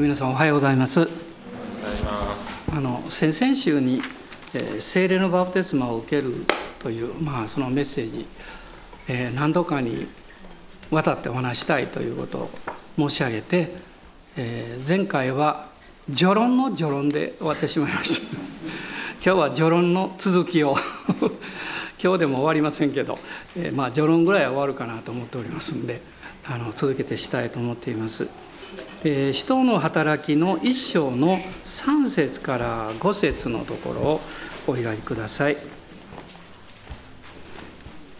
皆さんおはようございます。あの先々週に、えー、聖霊のバプテスマを受けるという、まあ、そのメッセージ、えー、何度かにわたってお話したいということを申し上げて、えー、前回は序論の序論で終わってしまいました。今日は序論の続きを。今日でも終わりませんけど、えー、まあ序論ぐらいは終わるかなと思っておりますんであの続けてしたいと思っています。え人の働きの一章の3節から5節のところをお開きください。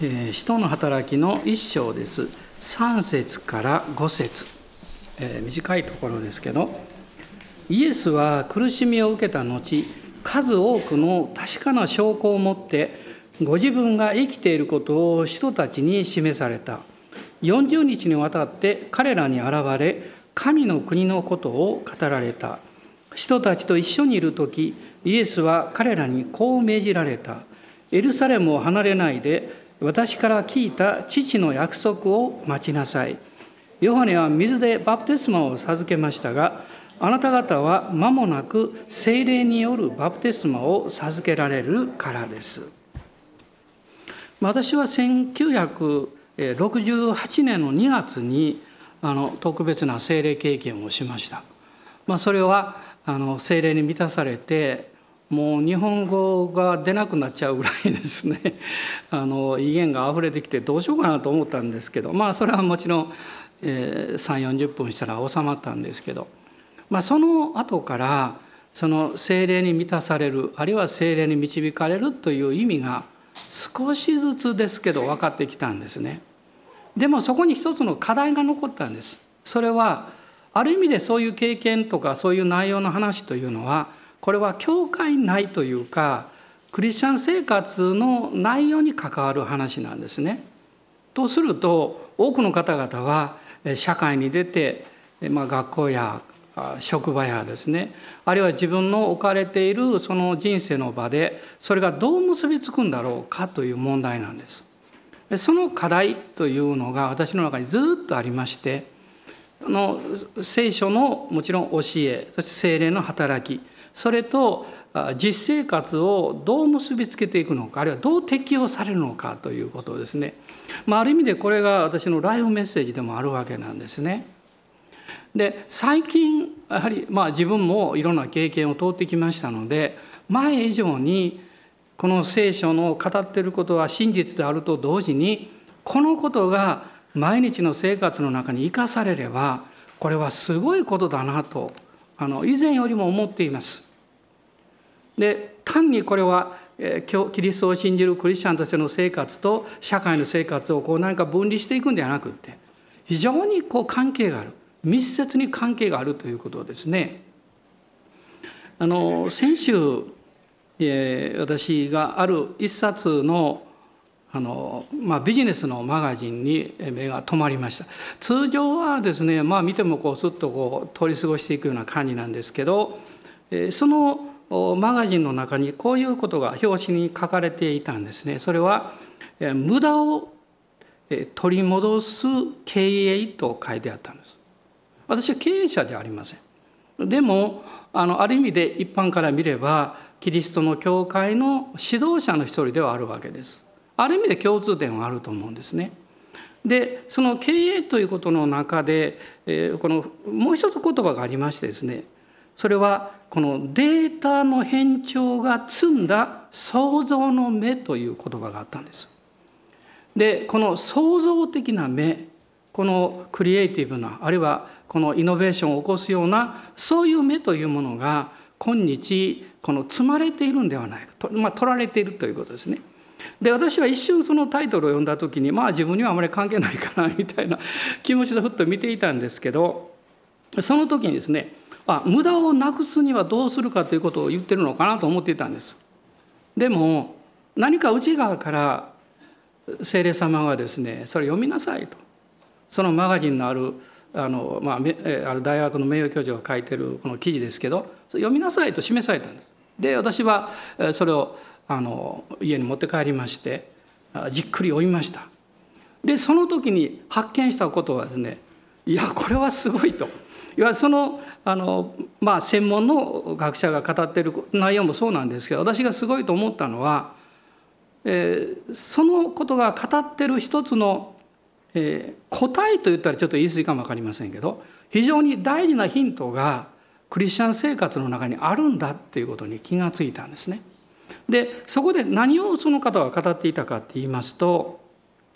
え人の働きの一章です。3節から5節、えー、短いところですけど、イエスは苦しみを受けた後、数多くの確かな証拠を持って、ご自分が生きていることを人たちに示された。40日にわたって彼らに現れ、神の国のことを語られた。人たちと一緒にいる時イエスは彼らにこう命じられた。エルサレムを離れないで私から聞いた父の約束を待ちなさい。ヨハネは水でバプテスマを授けましたがあなた方は間もなく精霊によるバプテスマを授けられるからです。私は1968年の2月にあの特別な精霊経験をしました。まあ、それはあの精霊に満たされてもう日本語が出なくなっちゃうぐらいですね あの威厳が溢れてきてどうしようかなと思ったんですけどまあそれはもちろん、えー、3 4 0分したら収まったんですけど、まあ、その後からその精霊に満たされるあるいは精霊に導かれるという意味が少しずつですけど分かってきたんですね。でもそこに一つの課題が残ったんです。それはある意味でそういう経験とかそういう内容の話というのはこれは教会内というかクリスチャン生活の内容に関わる話なんですね。とすると多くの方々は社会に出て、まあ、学校や職場やですねあるいは自分の置かれているその人生の場でそれがどう結びつくんだろうかという問題なんです。その課題というのが私の中にずっとありましてあの聖書のもちろん教えそして精霊の働きそれと実生活をどう結びつけていくのかあるいはどう適用されるのかということですね。まあ、ある意味でこれが私のライフメッセージでもあるわけなんですね。で最近やはりまあ自分もいろんな経験を通ってきましたので前以上にこの聖書の語ってることは真実であると同時にこのことが毎日の生活の中に生かされればこれはすごいことだなとあの以前よりも思っています。で単にこれはキリストを信じるクリスチャンとしての生活と社会の生活をこう何か分離していくんではなくって非常にこう関係がある密接に関係があるということですね。あの先週私がある一冊のあの、まあ、ビジネスのマガジンに目が止まりました。通常はですねまあ見てもこうすっとこう通り過ごしていくような感じなんですけどそのマガジンの中にこういうことが表紙に書かれていたんですね。それは無駄を取り戻す経営と書いてあったんです。私は経営者じゃありません。でもあのある意味で一般から見ればキリストの教会の指導者の一人ではあるわけです。ある意味で共通点はあると思うんですね。でその経営ということの中で、えー、このもう一つ言葉がありましてですねそれはこのデータの変調が積んだ創造の目という言葉があったんです。でこの創造的な目このクリエイティブなあるいはこのイノベーションを起こすようなそういう目というものが今日この積まれているんではないかと、まあ、取られているということですね。で私は一瞬そのタイトルを読んだ時にまあ自分にはあまり関係ないかなみたいな 気持ちでふっと見ていたんですけどその時にですねあ無駄をなくすにはどうするかということを言ってるのかなと思っていたんです。でも何か内側から聖霊様がですねそれ読みなさいとそのマガジンのあるあの、まあ、ある大学の名誉教授が書いてるこの記事ですけど読みなさいと示されたんです。で私はそれをあの家に持って帰りましてじっくり読みました。でその時に発見したことはですねいやこれはすごいと。いわゆるそのあの、まあ、専門の学者が語っている内容もそうなんですけど私がすごいと思ったのは、えー、そのことが語ってる一つの、えー、答えと言ったらちょっと言い過ぎかも分かりませんけど非常に大事なヒントがクリスチャン生活の中にあるんだっていうことに気がついたんですね。でそこで何をその方は語っていたかって言いますと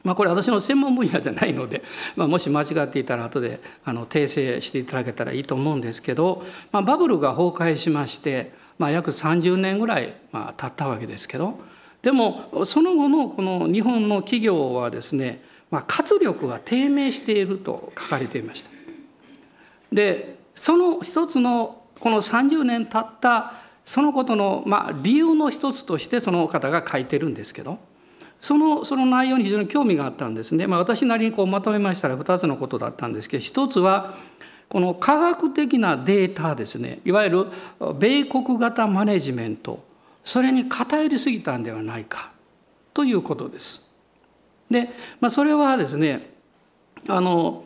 まあ、これ私の専門分野じゃないので、まあ、もし間違っていたら後であの訂正していただけたらいいと思うんですけど、まあ、バブルが崩壊しまして、まあ、約30年ぐらい、まあ、経ったわけですけどでもその後のこの日本の企業はですね、まあ、活力が低迷していると書かれていました。でその一つのこの30年経ったそのことの、まあ、理由の一つとしてその方が書いてるんですけどそのその内容に非常に興味があったんですね、まあ、私なりにこうまとめましたら2つのことだったんですけど一つはこの科学的なデータですね。いわゆる米国型マネジメント。それに偏りすぎたんではないか。ということです。で、まあ、それはですねあの、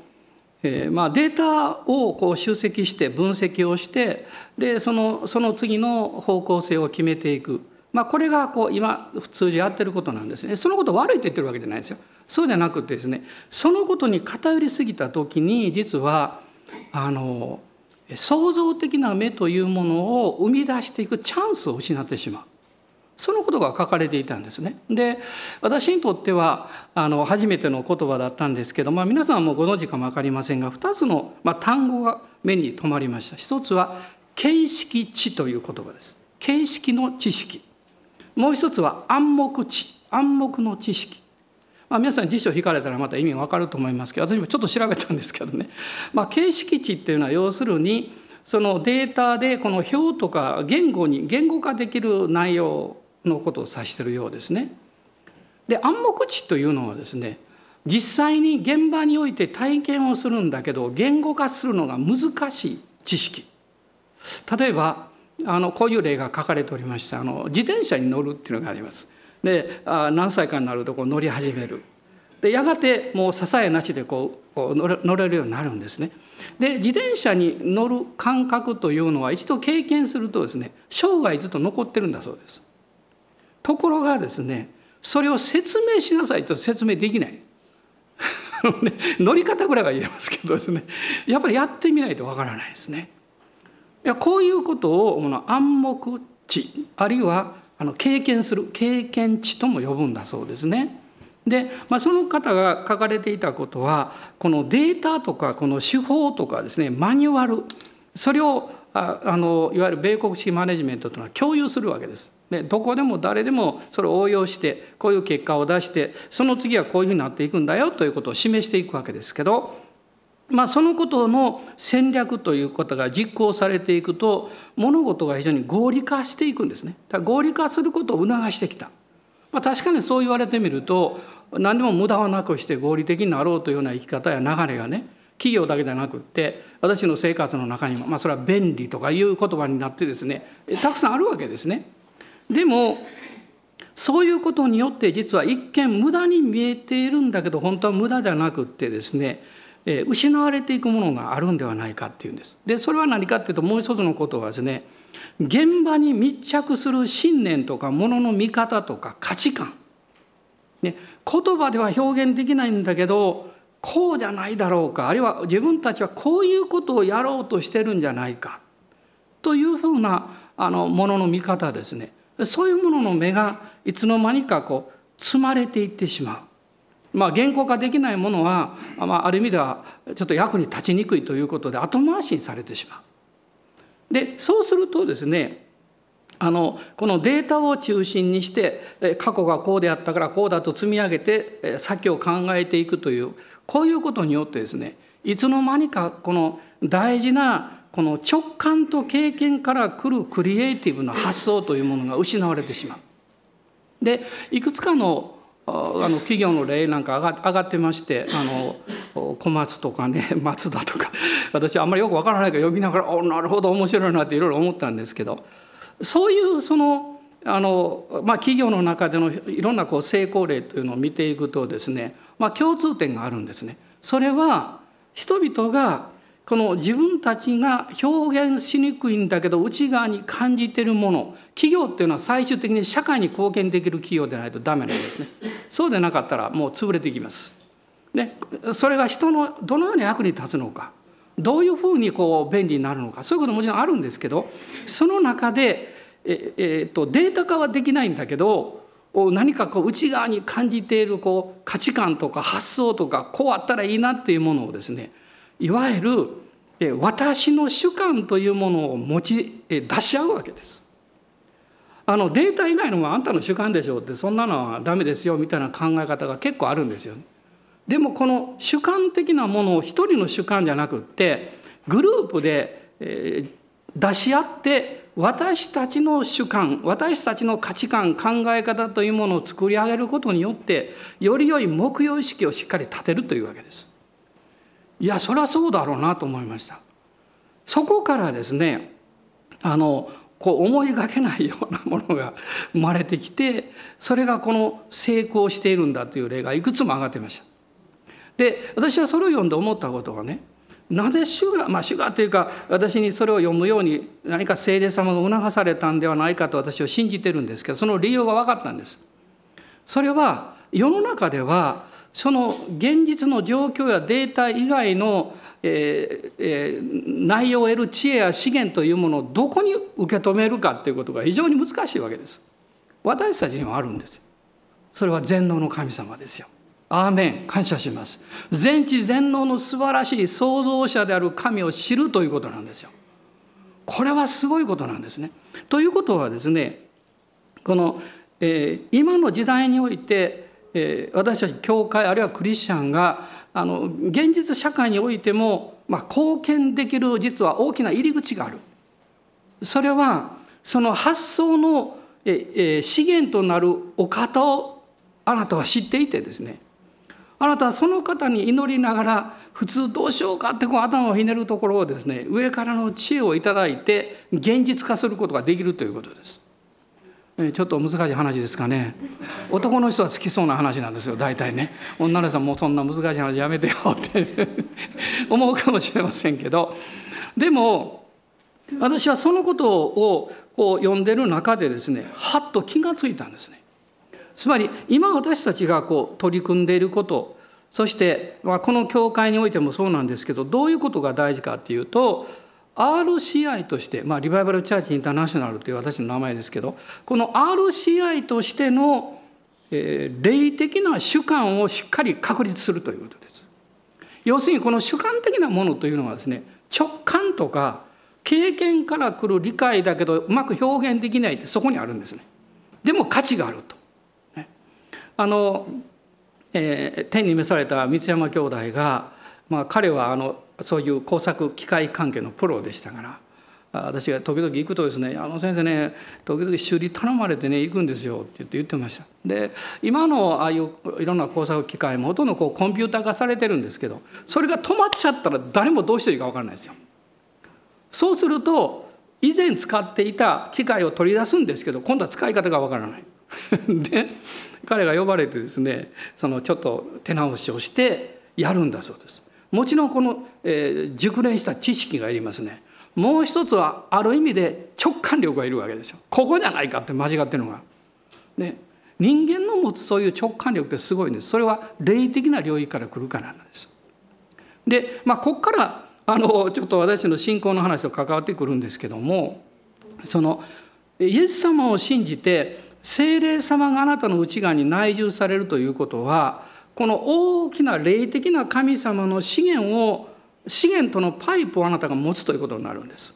えー、まあデータをこう集積して分析をしてでそのその次の方向性を決めていく。まあ、これがこう今普通にやってることなんですね。そのこと悪いと言ってるわけじゃないですよ。そうじゃなくてですねそのことに偏りすぎた時に実はあの創造的な目というものを生み出していくチャンスを失ってしまう。そのことが書かれていたんですね。で私にとってはあの初めての言葉だったんですけど、まあ、皆さんもご存知かも分かりませんが2つの、まあ、単語が目に留まりました。一つは形式知という言葉です。形式の知識。もう一つは暗黙知暗黙の知識、まあ、皆さん辞書引かれたらまた意味わかると思いますけど私もちょっと調べたんですけどね、まあ、形式値っていうのは要するにそのデータでこの表とか言語に言語化できる内容のことを指してるようですね。で暗黙知というのはですね実際に現場において体験をするんだけど言語化するのが難しい知識例えばあのこういう例が書かれておりましてあの自転車に乗るっていうのがあります。であ何歳かになるとこう乗り始める。でやがてもう支えなしでこう乗れるようになるんですね。で自転車に乗る感覚というのは一度経験するとですね生涯ずっと残ってるんだそうです。ところがですねそれを説明しなさいと説明できない。乗り方ぐらいは言えますけどですねやっぱりやってみないとわからないですね。いやこういうことをこの暗黙知あるいはあの経験する経験値とも呼ぶんだそうですね。で、まあ、その方が書かれていたことはこのデータとかこの手法とかですねマニュアルそれをああのいわゆる米国式マネジメントというのは共有するわけです。でどこでも誰でもそれを応用してこういう結果を出してその次はこういうふうになっていくんだよということを示していくわけですけどまあ、そのことの戦略ということが実行されていくと物事が非常に合理化していくんですね。だから合理化することを促してきた。まあ、確かにそう言われてみると何でも無駄をなくして合理的になろうというような生き方や流れがね企業だけではなくって私の生活の中にも、まあ、それは便利とかいう言葉になってですねたくさんあるわけですね。でもそういうことによって実は一見無駄に見えているんだけど本当は無駄じゃなくってですね失われていくものがあるんではないかっていうんです。でそれは何かっていうともう一つのことはですね現場に密着する信念とかものの見方とか価値観、ね、言葉では表現できないんだけどこうじゃないだろうかあるいは自分たちはこういうことをやろうとしてるんじゃないかというふうなあのものの見方ですねそういうものの目がいつの間にかこう積まれていってしまう。まあ、原稿化できないものは、まあ、ある意味ではちょっと役に立ちにくいということで後回しにされてしまう。でそうするとですねあのこのデータを中心にして過去がこうであったからこうだと積み上げて先を考えていくというこういうことによってですねいつの間にかこの大事なこの直感と経験から来るクリエイティブな発想というものが失われてしまう。でいくつかのあの企業の例なんか上が上がってましてあの小松とかね 松田とか私あんまりよくわからないから読みながら「おなるほど面白いな」っていろいろ思ったんですけどそういうそのあの、まあ、企業の中でのいろんなこう成功例というのを見ていくとですね、まあ、共通点があるんですね。それは人々がこの自分たちが表現しにくいんだけど内側に感じてるもの企業っていうのは最終的に社会に貢献できる企業でないとダメなんですねそうでなかったらもう潰れていきますでそれが人のどのように役に立つのかどういうふうにこう便利になるのかそういうことももちろんあるんですけどその中でえ、えー、とデータ化はできないんだけど何かこう内側に感じているこう価値観とか発想とかこうあったらいいなっていうものをですねいわゆる私の主観というものを持ち出し合うわけです。あのデータ以外のもあんたの主観でしょうってそんなのはダメですよみたいな考え方が結構あるんですよ、ね。でもこの主観的なものを一人の主観じゃなくってグループで出し合って私たちの主観私たちの価値観考え方というものを作り上げることによってより良い目標意識をしっかり立てるというわけです。いやそりゃそうだろうなと思いましたそこからですねあのこう思いがけないようなものが生まれてきてそれがこの成功しているんだという例がいくつも上がってましたで私はそれを読んで思ったことはねなぜ主がまあ主がというか私にそれを読むように何か聖霊様が促されたんではないかと私は信じてるんですけどその理由が分かったんですそれは世の中ではその現実の状況やデータ以外の、ええ、内容を得る知恵や資源というものをどこに受け止めるかっていうことが非常に難しいわけです。私たちにはあるんです。それは全能の神様ですよ。アーメン感謝します。全知全能の素晴らしい創造者である神を知るということなんですよ。これはすごいことなんですね。ということはですねこの、えー、今の時代においてえ私たち教会あるいはクリスチャンがあの現実社会においても、まあ、貢献できる実は大きな入り口がある。それはその発想のえ資源となるお方をあなたは知っていてですねあなたはその方に祈りながら普通どうしようかってこう頭をひねるところをですね上からの知恵をいただいて現実化することができるということです。ちょっと難しい話ですかね。男の人は好きそうな話なんですよ大体ね。女の人はもうそんな難しい話やめてよって 思うかもしれませんけど。でも私はそのことをこう読んでる中でですねはっと気がついたんですね。つまり今私たちがこう取り組んでいることそして、まあ、この教会においてもそうなんですけどどういうことが大事かっていうと RCI として、まあ、リバイバル・チャーチ・インターナショナルという私の名前ですけどこの RCI としての、えー、霊的な主観をしっかり確立するということです。要するにこの主観的なものというのはですね直感とか経験から来る理解だけどうまく表現できないってそこにあるんですね。でも価値があると。あの、えー、天に召された三山兄弟が、まあ、彼はあのそういう工作機械関係のプロでしたから私が時々行くとですね「あの先生ね時々修理頼まれてね行くんですよ」って言って言ってました。で今のああいういろんな工作機械もほとんどこうコンピューター化されてるんですけどそれが止まっちゃったら誰もどうしていいか分からないですよ。そうすると以前使っていた機械を取り出すんですけど今度は使い方が分からない。で彼が呼ばれてですねそのちょっと手直しをしてやるんだそうです。もちろんこの、えー、熟練した知識がいりますね。もう一つはある意味で直感力がいるわけですよ。ここじゃないかって間違ってるのが。ね、人間の持つそういう直感力ってすごいんです。それは霊的な領域から来るからなんです。でまあここからあのちょっと私の信仰の話と関わってくるんですけどもそのイエス様を信じて精霊様があなたの内側に内住されるということはこの大きな霊的な神様の資源を資源とのパイプをあなたが持つということになるんです。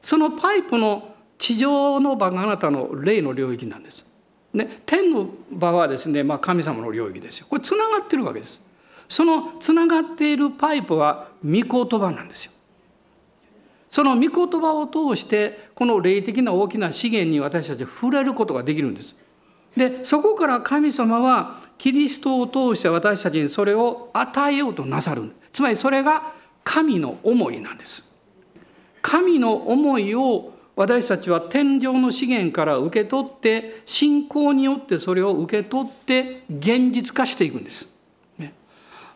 そのパイプの地上の場があなたの霊の領域なんです。ね、天の場はですね、まあ、神様の領域ですよ。これつながってるわけです。そのつながっているパイプは御言葉なんですよ。その御言葉を通してこの霊的な大きな資源に私たち触れることができるんです。でそこから神様はキリストを通して私たちにそれを与えようとなさるつまりそれが神の思いなんです神の思いを私たちは天上の資源から受け取って信仰によってそれを受け取って現実化していくんです。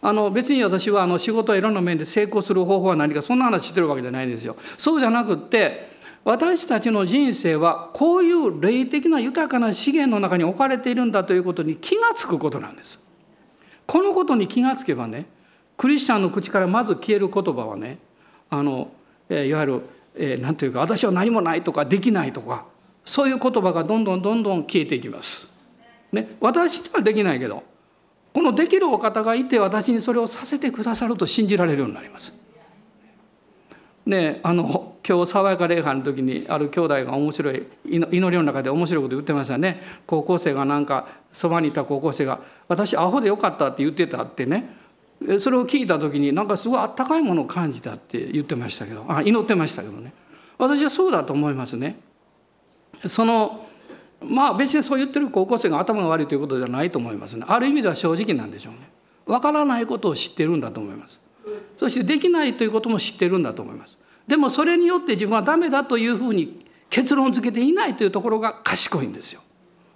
あの別に私はあの仕事はいろんな面で成功する方法は何かそんな話してるわけじゃないんですよ。そうじゃなくって私たちの人生はこういう霊的な豊かな資源の中に置かれているんだということに気が付くことなんです。このことに気がつけばねクリスチャンの口からまず消える言葉はねあの、えいわゆる何、えー、て言うか私は何もないとかできないとかそういう言葉がどんどんどんどん消えていきます。ね、私にはできないけどこのできるお方がいて私にそれをさせてくださると信じられるようになります。ねあの今日爽やか礼拝の時にある兄弟が面白い祈りの中で面白いこと言ってましたね高校生がなんかそばにいた高校生が「私アホでよかった」って言ってたってねそれを聞いた時になんかすごいあったかいものを感じたって言ってましたけどあ祈ってましたけどね私はそうだと思いますね。そのまあ別にそう言ってる高校生が頭が悪いということではないと思いますね。ある意味では正直なんでしょうね。わからないことを知ってるんだと思います。そしてできないということも知ってるんだと思います。でもそれによって自分はダメだというふうに結論付けていないというところが賢いんですよ。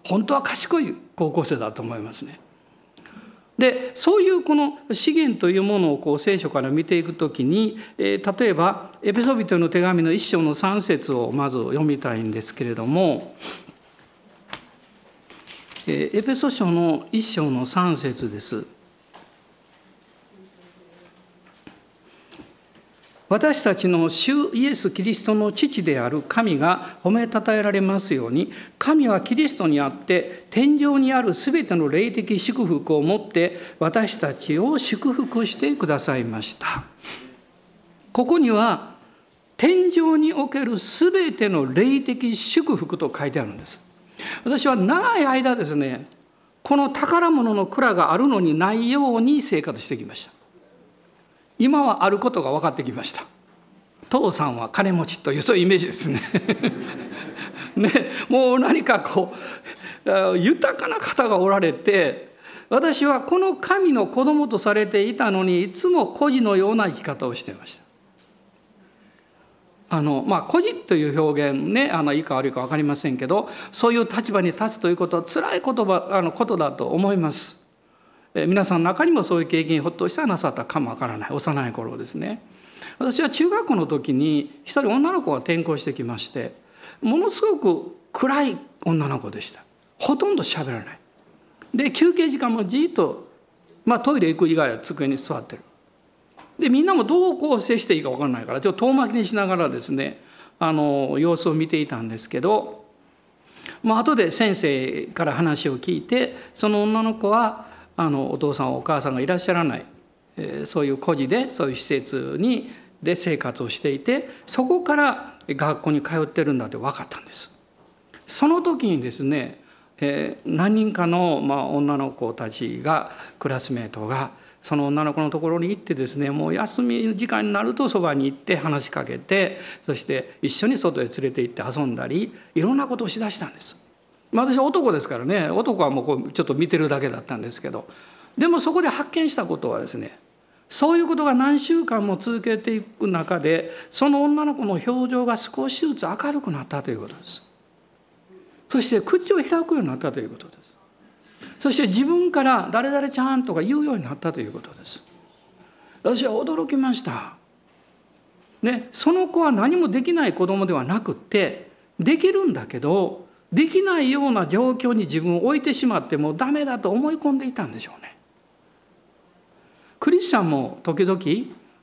本当は賢い高校生だと思いますね。でそういうこの資源というものをこう聖書から見ていくときに、えー、例えばエペソビトの手紙の一章の3節をまず読みたいんですけれども、え、エペソ書の一章の3節です。私たちの主イエス・キリストの父である神が褒めたたえられますように神はキリストにあって天井にあるすべての霊的祝福をもって私たちを祝福してくださいましたここには天井におけるすべての霊的祝福と書いてあるんです私は長い間ですねこの宝物の蔵があるのにないように生活してきました。今はあることが分かってきました。父さんは金持ちというそういうイメージですね。ねもう何かこう豊かな方がおられて私はこの神の子供とされていたのにいつも孤児のような生き方をしていました。あのまあ孤児という表現ねあのいいか悪いか分かりませんけどそういう立場に立つということは辛い言葉あのことだと思います。え皆さんの中にもそういう経験ひょっとしたらなさったかもわからない。幼い頃ですね。私は中学校の時に一人女の子が転校してきましてものすごく暗い女の子でした。ほとんど喋らない。で休憩時間もじっと、まあ、トイレ行く以外は机に座ってる。でみんなもどうこう接していいか分からないからちょっと遠巻きにしながらですねあの様子を見ていたんですけど、まあ後で先生から話を聞いてその女の子はあのお父さんお母さんがいらっしゃらない、えそういう孤児でそういう施設にで生活をしていてそこから学校に通ってるんだって分かったんです。その時にですね、え何人かの、まあ、女の子たちがクラスメートがその女の子のところに行ってですねもう休み時間になるとそばに行って話しかけてそして一緒に外へ連れて行って遊んだりいろんなことをしだしたんです。私は男ですからね男はもうこうちょっと見てるだけだったんですけどでもそこで発見したことはですねそういうことが何週間も続けていく中でその女の子の表情が少しずつ明るくなったということですそして口を開くようになったということですそして自分から「誰々ちゃん」とか言うようになったということです私は驚きましたねその子は何もできない子供ではなくってできるんだけどできないような状況に自分を置いてしまってもうダメだと思い込んでいたんでしょうね。クリスチャンも時々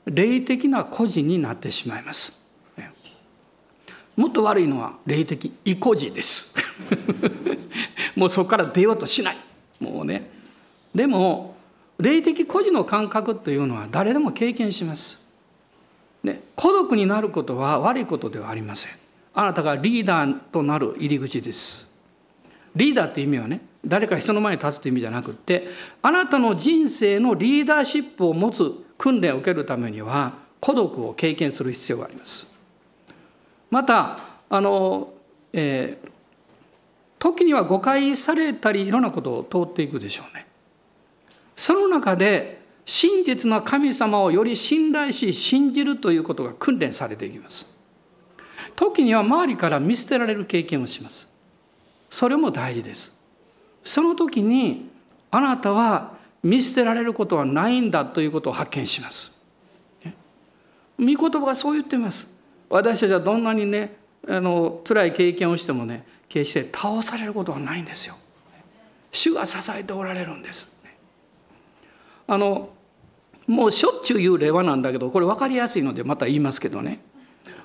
霊的な孤児になってしまいます。もっと悪いのは霊的意固児です。もうそこから出ようとしない。もうね。でも霊的孤児の感覚というのは誰でも経験します。ね、孤独になることは悪いことではありません。あなたがリーダーとなる入り口ですリーダーっていう意味はね誰か人の前に立つという意味じゃなくってあなたの人生のリーダーシップを持つ訓練を受けるためには孤独を経験する必要がありますまたあの、えー、時には誤解されたりいろんなことを通っていくでしょうね。その中で真実な神様をより信頼し信じるということが訓練されていきます。時には周りから見捨てられる経験をします。それも大事です。その時にあなたは見捨てられることはないんだということを発見します。御言葉がそう言ってます。私たちはどんなにねあの辛い経験をしてもね決して倒されることはないんですよ。主が支えておられるんです。あのもうしょっちゅう言う例話なんだけどこれ分かりやすいのでまた言いますけどね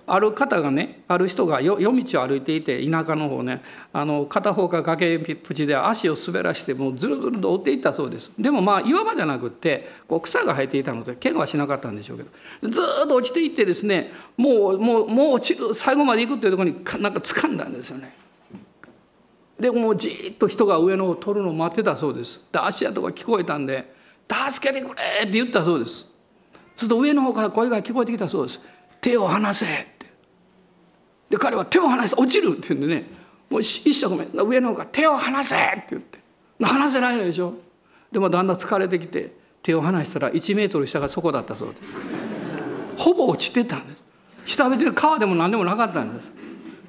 ある方がねある人が夜道を歩いていて田舎の方ねあの片方が崖っぷちで足を滑らしてもうずるずると追っていったそうですでもまあ岩場じゃなくってこう草が生えていたので怪我はしなかったんでしょうけどずっと落ちていってですねもうもうもう最後まで行くっていうところになんか掴んだんですよね。でもうじっと人が上のを取るのを待ってたそうです。で足跡が聞こえたんで「助けてくれ!」って言ったそうです。すると上の方から声が聞こえてきたそうです。手を離せで彼は手を離せ落ちるって言うんでねもう一生ごめん上の方が手を離せって言って離せないのでしょでもだんだん疲れてきて手を離したら1メートル下がそこだったそうですほぼ落ちてたんです下は別に川でも何でもなかったんです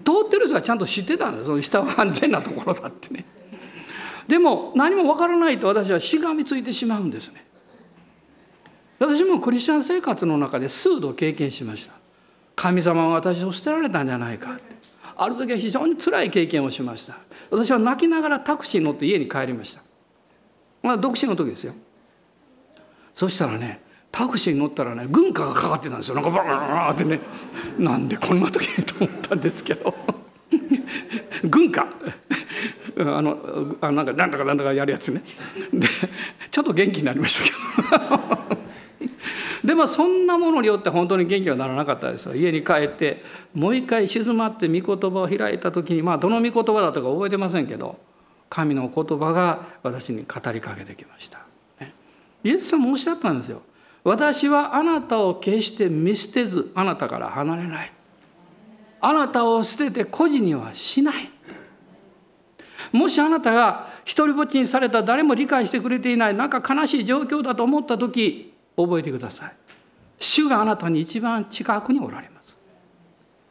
通ってる人はちゃんと知ってたんですその下は安全なところだってね。でも何もわからないと私はしがみついてしまうんですね。私もクリスチャン生活の中で数度経験しました。神様は私を捨てられたんじゃないかある時は非常に辛い経験をしました。私は泣きながらタクシーに乗って家に帰りました。まあ独身の時ですよ。そしたらねタクシーに乗ったらね軍歌がかかってたんですよ。なんかバーってね。なんでこんな時にと思ったんですけど。軍歌。あのあなんかなんだかなんだかやるやつね。でちょっと元気になりましたけど。でもそんなものによって本当に元気はならなかったですよ。家に帰ってもう一回静まって御言葉を開いた時にまあどの御言葉だったか覚えてませんけど神の言葉が私に語りかけてきました。イエス様もおっしゃったんですよ。私はあなたを決して見捨てずあなたから離れない。あなたを捨てて孤児にはしない。もしあなたが一りぼっちにされた誰も理解してくれていないなんか悲しい状況だと思った時覚えてください主があなたに一番近くにおられます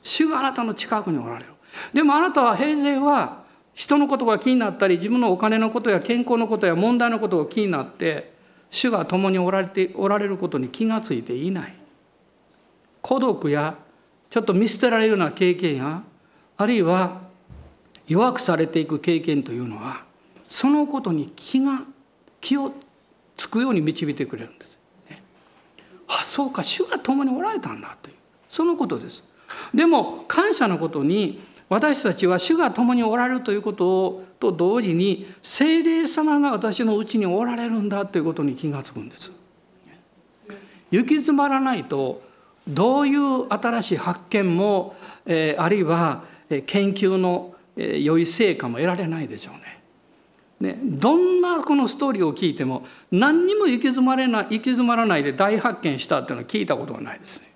主があなたの近くにおられるでもあなたは平然は人のことが気になったり自分のお金のことや健康のことや問題のことが気になって主が共におられておられることに気がついていない。孤独やちょっと見捨てられるような経験やあるいは弱くされていく経験というのはそのことに気が気をつくように導いてくれるんです。あそうか主が共におられたんだというそのことです。でも感謝のことに私たちは主が共におられるということをと同時に聖霊様が私のうちにおられるんだということに気が付くんです行き詰まらないとどういう新しい発見も、えー、あるいは研究の良い成果も得られないでしょうねね、どんなこのストーリーを聞いても何にも行き詰まれない行き詰まらないで大発見したっていうのは聞いたことがないですね。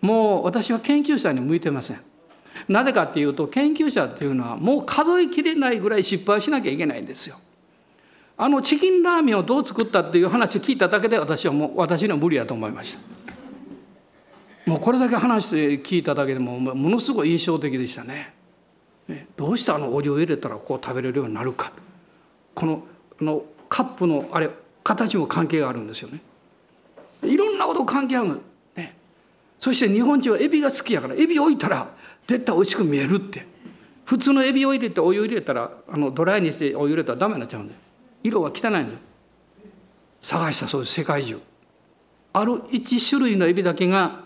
もう私は研究者に向いてません。なぜかっていうと研究者っていうのはもう数えきれないぐらい失敗しなきゃいけないんですよ。あのチキンラーメンをどう作ったっていう話を聞いただけで私はもう私には無理やと思いました。もうこれだけ話して聞いただけでもものすごい印象的でしたね。どうしてあのお湯を入れたらこう食べれるようになるかこのあのカップのあれ形も関係があるんですよねいろんなこと関係あるの、ね、そして日本人はエビが好きやからエビ置いたら絶対美味しく見えるって。普通のエビを入れてお湯入れたらあのドライにしてお湯入れたらダメになっちゃうんで色は汚いんです探したそうです世界中。ある1種類のエビだけが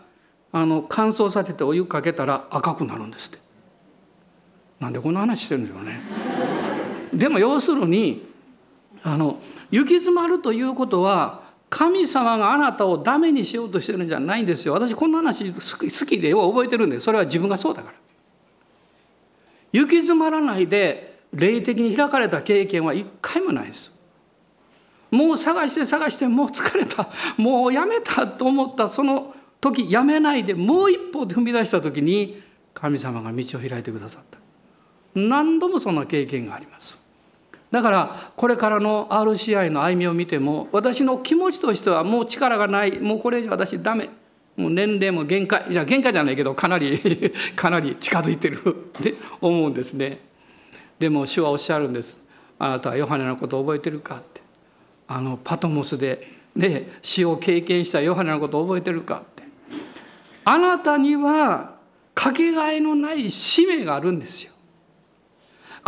あの乾燥させてお湯かけたら赤くなるんですって。なんでこんな話してるんでしょうね。でも要するにあの行き詰まるということは神様があなたをダメにしようとしてるんじゃないんですよ。私こんな話好きでよう覚えてるんでそれは自分がそうだから。行き詰まらないで霊的に開かれた経験は一回もないです。もう探して探してもう疲れたもうやめたと思ったその時やめないでもう一歩踏み出した時に神様が道を開いてくださった。何度もそんな経験がありますだからこれからの RCI の歩みを見ても私の気持ちとしてはもう力がない。もうこれ以上私ダメ。もう年齢も限界。いや限界じゃないけどかなり かなり近づいてる。っ て思うんですね。でも主はおっしゃるんです。あなたはヨハネのことを覚えてるかって。あのパトモスでね死を経験したヨハネのことを覚えてるかって。あなたにはかけがえのない使命があるんですよ。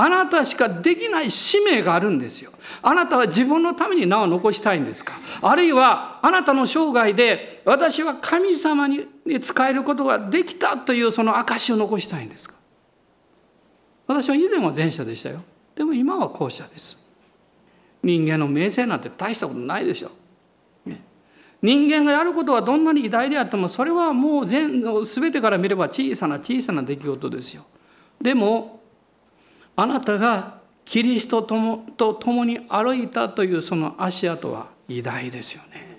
あなたしかできない使命があるんですよ。あなたは自分のために名を残したいんですか？あるいはあなたの生涯で私は神様に使えることができたというその証を残したいんですか？私は以前は前者でしたよ。でも今は後者です。人間の名声なんて大したことないでしょ。ね、人間がやることはどんなに偉大であってもそれはもう全全てから見れば小さな小さな出来事ですよ。でもあなたがキリストともと共に歩いたというその足跡は偉大ですよね。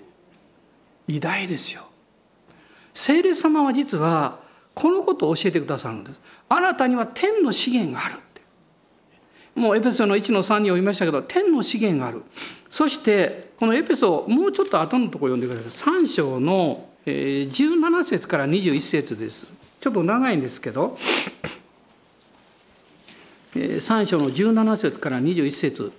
偉大ですよ。聖霊様は実はこのことを教えてくださるんです。あなたには天の資源があるって。もうエペソの1の3に読みましたけど天の資源がある。そしてこのエペソもうちょっと後のところ読んでください。3章の17節から21節です。ちょっと長いんですけど3章の17節から21節。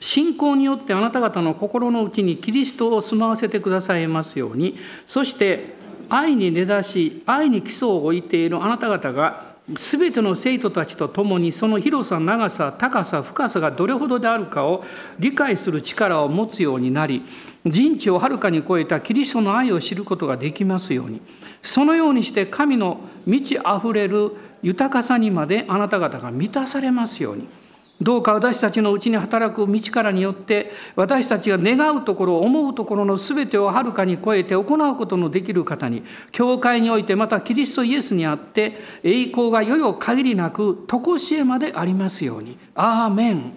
信仰によってあなた方の心の内にキリストを住まわせてくださいますように。そして愛に根ざし愛に基礎を置いているあなた方が全ての生徒たちと共にその広さ長さ高さ深さがどれほどであるかを理解する力を持つようになり人知をはるかに超えたキリストの愛を知ることができますように。そのようにして神の満ちあふれる豊かさにまであなた方が満たされますように。どうか私たちのうちに働く道からによって私たちが願うところ思うところの全てをはるかに超えて行うことのできる方に教会においてまたキリストイエスにあって栄光がよよ限りなく常しえまでありますように。アーメン。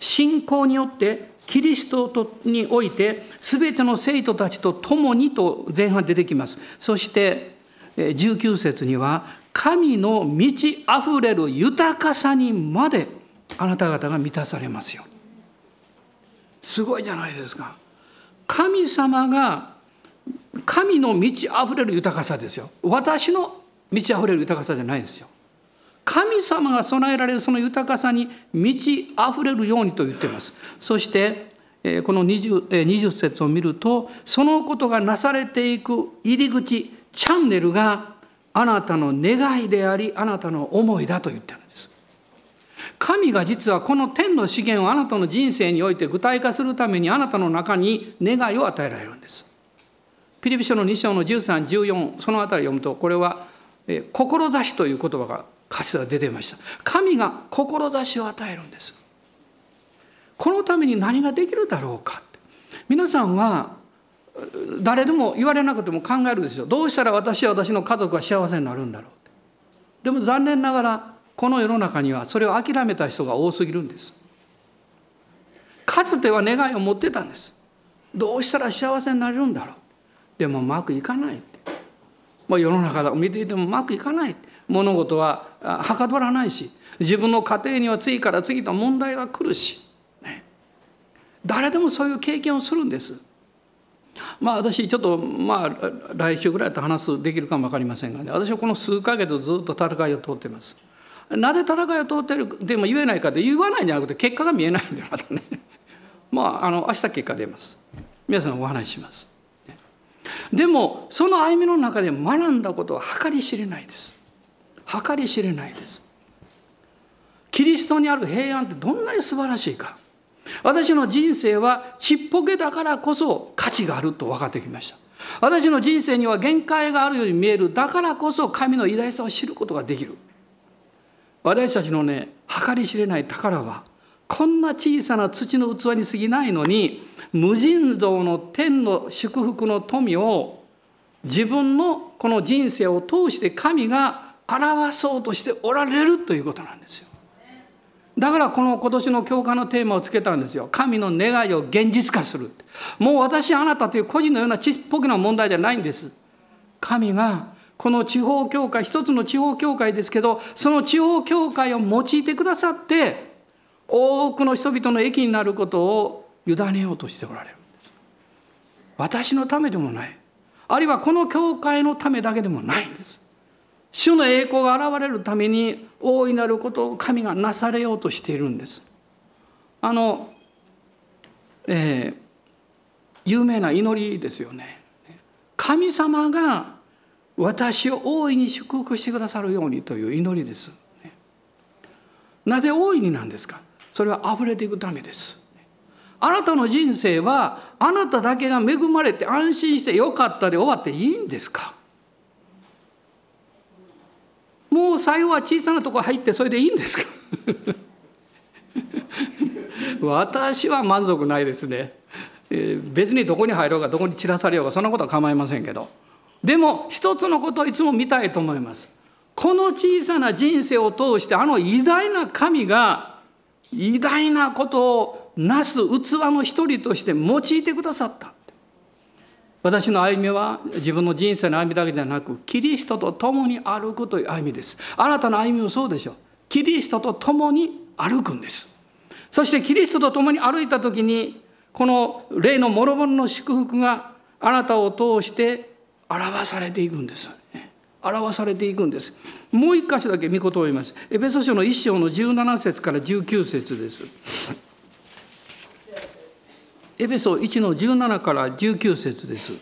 信仰によってキリストにおいて全ての生徒たちと共にと前半出てきます。そして19節には神の満ち溢れる豊かさにまであなた方が満たされますよすごいじゃないですか。神様が神の満ち溢れる豊かさですよ。私の満ち溢れる豊かさじゃないですよ。神様が備えられるその豊かさに満ち溢れるようにと言っています。そしてこの 20, 20節を見るとそのことがなされていく入り口チャンネルがあなたの願いでありあなたの思いだと言ってるんです。神が実はこの天の資源をあなたの人生において具体化するためにあなたの中に願いを与えられるんです。ピリピ書の2章の1314その辺り読むとこれは「志」という言葉が歌詞が出ていました。神が志を与えるんです。このために何ができるだろうか。皆さんは誰でも言われなくても考えるでしょ。どうしたら私は私の家族は幸せになるんだろう。でも残念ながらこの世の中にはそれを諦めた人が多すぎるんです。かつては願いを持ってたんです。どうしたら幸せになれるんだろう。でもうまくいかないまあ、世の中を見ていてもうまくいかない物事ははかどらないし。自分の家庭には次から次と問題が来るし、ね、誰でもそういう経験をするんです。まあ私ちょっとまあ来週ぐらいと話すできるかも分かりませんがね。私はこの数ヶ月ずっと戦いを通ってます。なぜ戦いを通ってるでも言えないかって言わないんじゃなくて結果が見えないんでまたね。まああの明日結果出ます。皆さんお話しします。でもその歩みの中で学んだことは計り知れないです。計り知れないです。キリストにある平安ってどんなに素晴らしいか。私の人生はちっぽけだからこそ価値があると分かってきました。私の人生には限界があるように見える。だからこそ神の偉大さを知ることができる。私たちのね、計り知れない宝は、こんな小さな土の器に過ぎないのに、無尽蔵の天の祝福の富を自分のこの人生を通して神が表そうとしておられるということなんですよ。だからこの今年の教科のテーマをつけたんですよ。神の願いを現実化する。もう私あなたという個人のようなちっぽけな問題じゃないんです。神がこの地方教会、一つの地方教会ですけど、その地方教会を用いてくださって、多くの人々の益になることを委ねようとしておられるんです。私のためでもない。あるいはこの教会のためだけでもないんです。主の栄光が現れるために大いなることを神がなされようとしているんです。あのえー、有名な祈りですよね。神様が私を大いに祝福してくださるようにという祈りです。なぜ大いになんですか？それは溢れていくためです。あなたの人生はあなただけが恵まれて安心してよかったで終わっていいんですか？もう最後は小さなとこ入ってそれでいいんですか？私は満足ないですねえ。別にどこに入ろうがどこに散らされようがそんなことは構いませんけどでも一つのことをいつも見たいと思います。この小さな人生を通してあの偉大な神が偉大なことをなす器の一人として用いてくださった。私の歩みは自分の人生の歩みだけではなくキリストと共に歩くという歩みです。あなたの歩みもそうでしょう。キリストと共に歩くんです。そしてキリストと共に歩いた時にこの霊の諸々の祝福があなたを通して表されていくんです。表されていくんです。もう一箇所だけ見事を言います。エペソ書の一章の17節から19節です。エペソ1の17から19節です。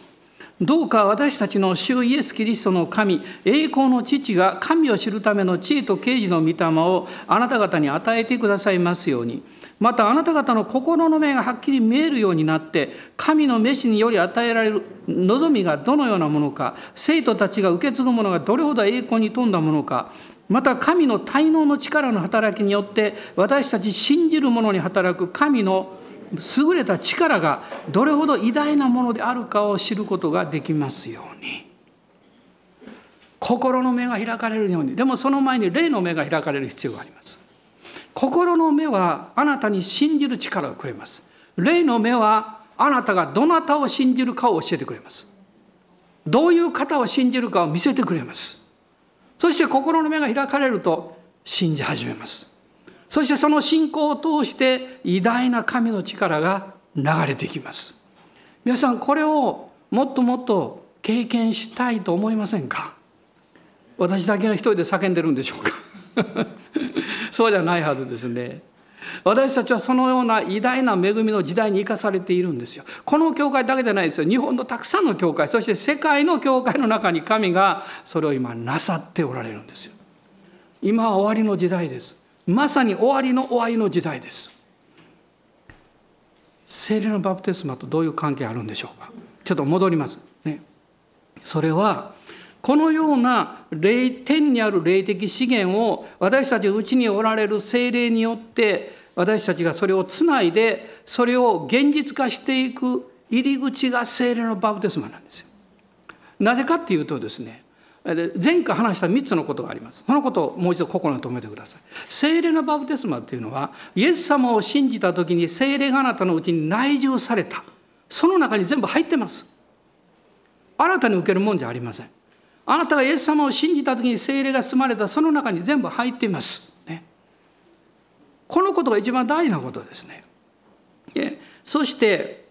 どうか私たちの主イエス・キリストの神、栄光の父が神を知るための知恵と啓示の御霊をあなた方に与えてくださいますように。またあなた方の心の目がはっきり見えるようになって神の召しにより与えられる望みがどのようなものか生徒たちが受け継ぐものがどれほど栄光に富んだものかまた神の滞納の力の働きによって私たち信じる者に働く神の優れた力がどれほど偉大なものであるかを知ることができますように心の目が開かれるようにでもその前に霊の目が開かれる必要があります心の目はあなたに信じる力をくれます。霊の目はあなたがどなたを信じるかを教えてくれます。どういう方を信じるかを見せてくれます。そして心の目が開かれると信じ始めます。そしてその信仰を通して偉大な神の力が流れてきます。皆さんこれをもっともっと経験したいと思いませんか？私だけが一人で叫んでるんでしょうか？そうじゃないはずですね。私たちはそのような偉大な恵みの時代に生かされているんですよ。この教会だけじゃないですよ。日本のたくさんの教会、そして世界の教会の中に神がそれを今なさっておられるんですよ。今は終わりの時代です。まさに終わりの終わりの時代です。聖霊のバプテスマとどういう関係あるんでしょうか？ちょっと戻ります。ね。それはこのような霊天にある霊的資源を私たちうちにおられる精霊によって私たちがそれをつないでそれを現実化していく入り口が精霊のバプテスマなんですよ。なぜかっていうとですね前回話した3つのことがあります。そのことをもう一度心に留めてください。精霊のバプテスマっていうのはイエス様を信じた時に精霊があなたのうちに内住された。その中に全部入ってます。新たに受けるもんじゃありません。あなたがイエス様を信じた時に精霊が住まれたその中に全部入っています。ね、このことが一番大事なことですね。そして、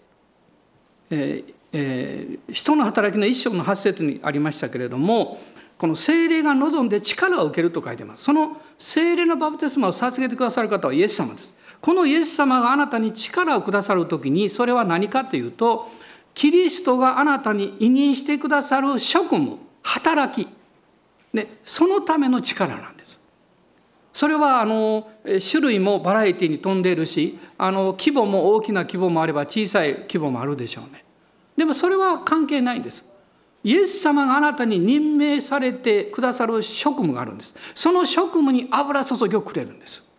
ええー、人の働きの一章の八節にありましたけれどもこの精霊が望んで力を受けると書いてます。その精霊のバプテスマを授けてくださる方はイエス様です。このイエス様があなたに力をくださる時にそれは何かというとキリストがあなたに委任してくださる職務働き、ね、そのための力なんです。それはあの種類もバラエティに富んでいるしあの規模も大きな規模もあれば小さい規模もあるでしょうね。でもそれは関係ないんです。イエス様があなたに任命されてくださる職務があるんです。その職務に油注ぎをくれるんです。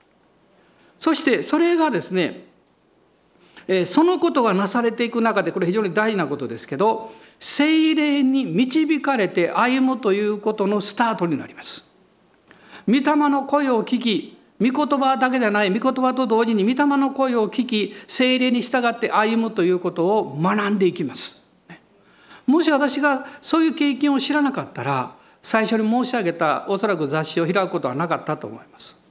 そしてそれがですねそのことがなされていく中でこれ非常に大事なことですけど精霊に導かれて歩むということのスタートになります。御霊の声を聞き、御言葉だけでない、御言葉と同時に御霊の声を聞き、精霊に従って歩むということを学んでいきます。もし私がそういう経験を知らなかったら、最初に申し上げたおそらく雑誌を開くことはなかったと思います。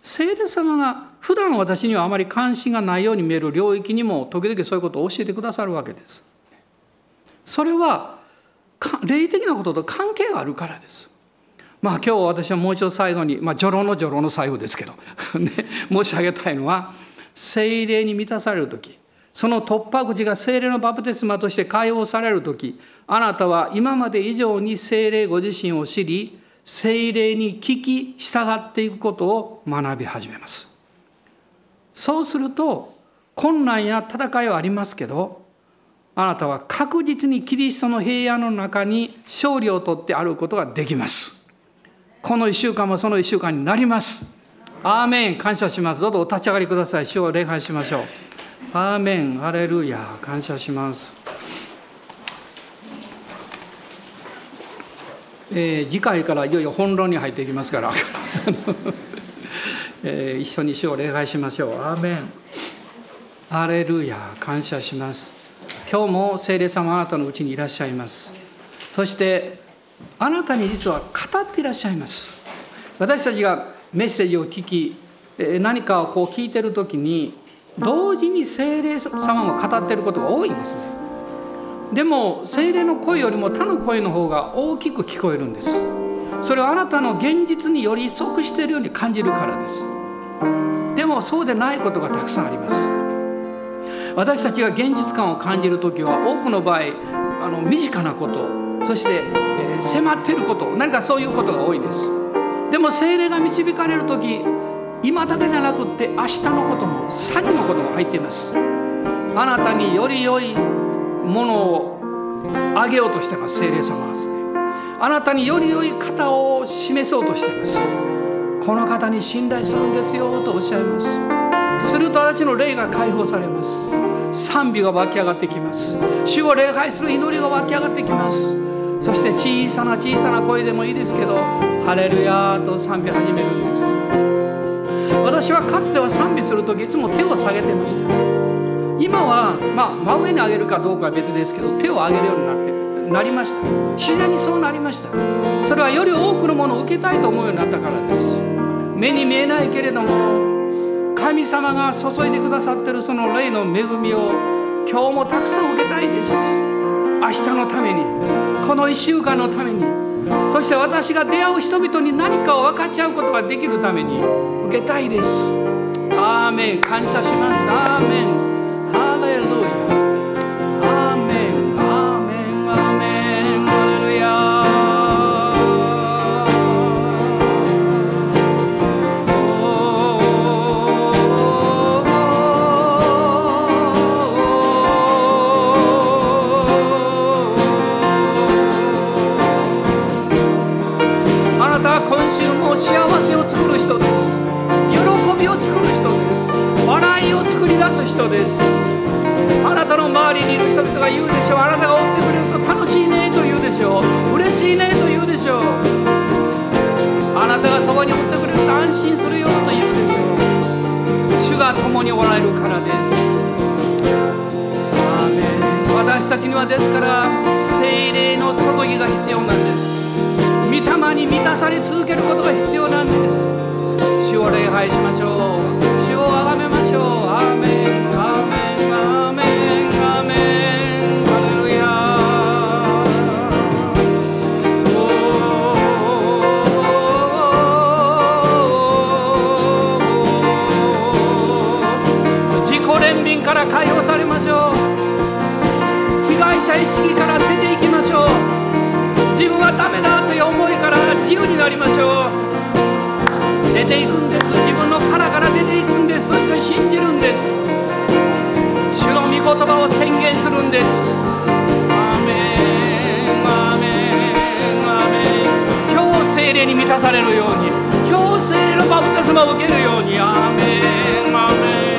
聖霊様が普段私にはあまり関心がないように見える領域にも時々そういうことを教えてくださるわけです。それは霊的なことと関係があるからです。まあ今日私はもう一度最後に、まあ、序論の序論の最後ですけど、ね、申し上げたいのは精霊に満たされる時その突破口が精霊のバプテスマとして解放される時あなたは今まで以上に精霊ご自身を知り精霊に聞き従っていくことを学び始めます。そうすると困難や戦いはありますけどあなたは確実にキリストの平安の中に勝利を取って歩くことができます。この1週間もその1週間になります。アーメン。感謝します。どうぞお立ち上がりください。主を礼拝しましょう。アーメン。ハレルヤ感謝します。えー、次回からいよいよ本論に入っていきますから。えー、一緒に主を礼拝しましょう。アーメン。アレルヤ感謝します。今日も聖霊様あなたのうちにいらっしゃいます。そしてあなたに実は語っていらっしゃいます。私たちがメッセージを聞き何かをこう聞いてる時に同時に聖霊様も語ってることが多いんですね。でも精霊の声よりも他の声の方が大きく聞こえるんですそれはあなたの現実により即しているように感じるからですでもそうでないことがたくさんあります私たちが現実感を感じる時は多くの場合あの身近なことそして、えー、迫っていること何かそういうことが多いです。でも精霊が導かれる時今だけじゃなくって明日のことも先のことも入っています。あなたにより良いものをあげようとしてます精霊様はですね。あなたにより良い方を示そうとしています。この方に信頼するんですよとおっしゃいます。すると私の霊が解放されます。賛美が湧き上がってきます。主を礼拝する祈りが湧き上がってきます。そして小さな小さな声でもいいですけどハレルヤと賛美始めるんです。私はかつては賛美する時いつも手を下げてました。今は、まあ、真上に上げるかどうかは別ですけど手を上げるようになってなりました。自然にそうなりました。それはより多くのものを受けたいと思うようになったからです。目に見えないけれども神様が注いでくださってるその霊の恵みを今日もたくさん受けたいです。明日のためにこの1週間のためにそして私が出会う人々に何かを分かち合うことができるために受けたいです。アーメン。感謝します。アーメン。人です。あなたの周りにいる人々が言うでしょう。あなたが追ってくれると楽しいねと言うでしょう。嬉しいねと言うでしょう。あなたがそばに追ってくれると安心するよと言うでしょう。主が共におられるからです。アーメン。私たちにはですから精霊の注ぎが必要なんです。御霊に満たされ続けることが必要なんです。主を礼拝しましょう。主をあがめましょう。出ていくんです自分の殻から出ていくんです信じるんです。主の御言葉を宣言するんです。アメンアメンアメン。今日精霊に満たされるように今日精霊のバプテスマを受けるようにアメンアメン。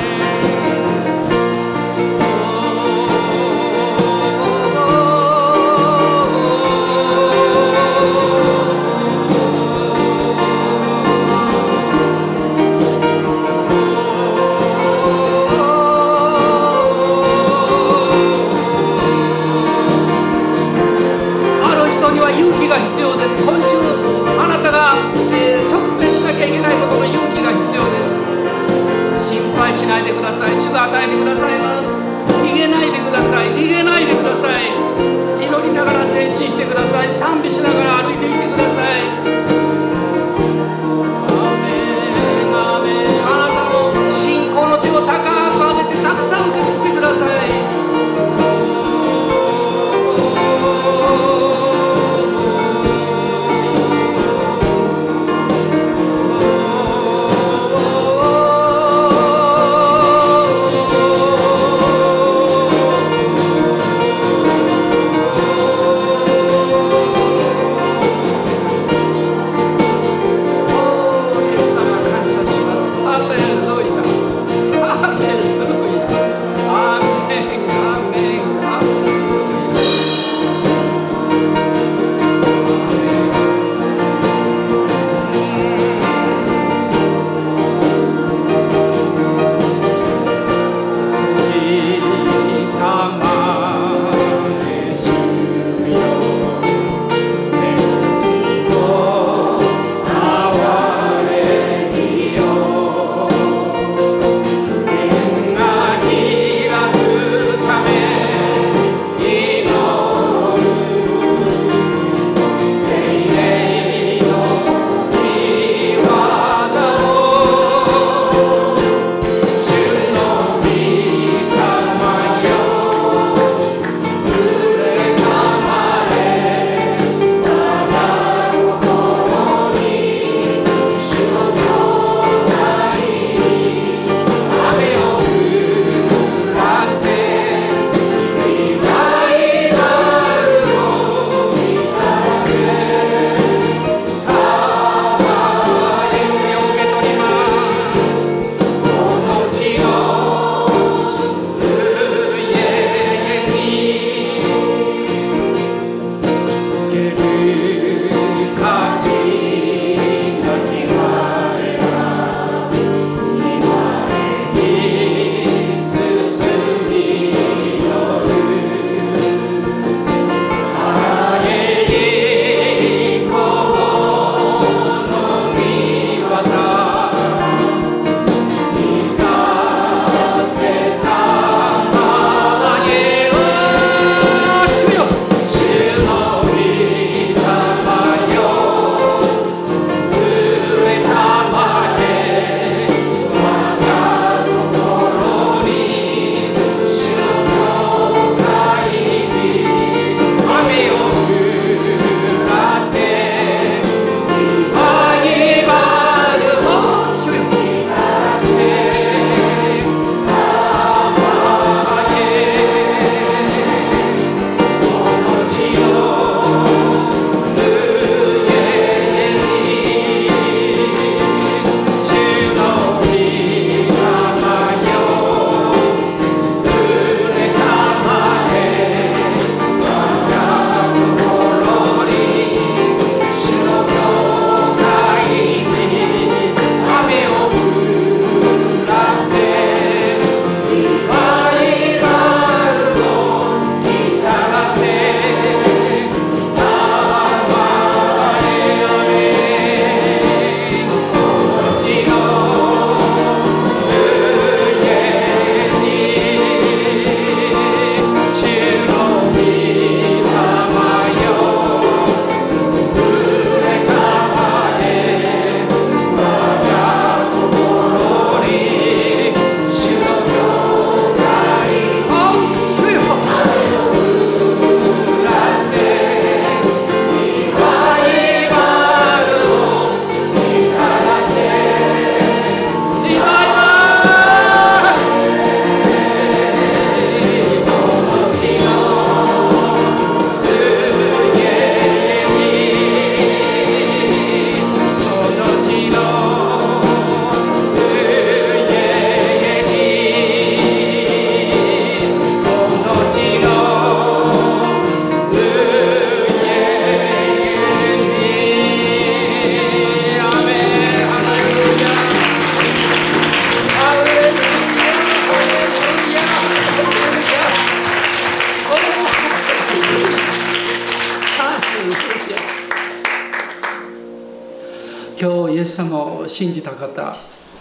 気が必要です。今週あなたが、えー、直面しなきゃいけないことの勇気が必要です。心配しないでください。主が与えてくださいます。逃げないでください。逃げないでください。祈りながら前進してください。賛美しながら歩いていってください。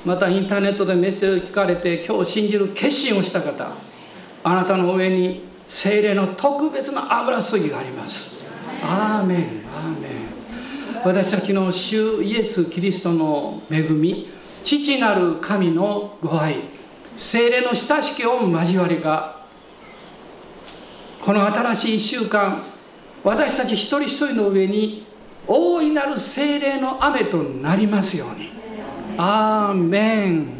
またインターネットでメッセージを聞かれて今日信じる決心をした方あなたの上に精霊の特別な油注ぎがあります。アーメンアーメン。私たちの主イエス・キリストの恵み父なる神のご愛精霊の親しき御交わりがこの新しい1週間私たち一人一人の上に大いなる精霊の雨となりますように。アーメン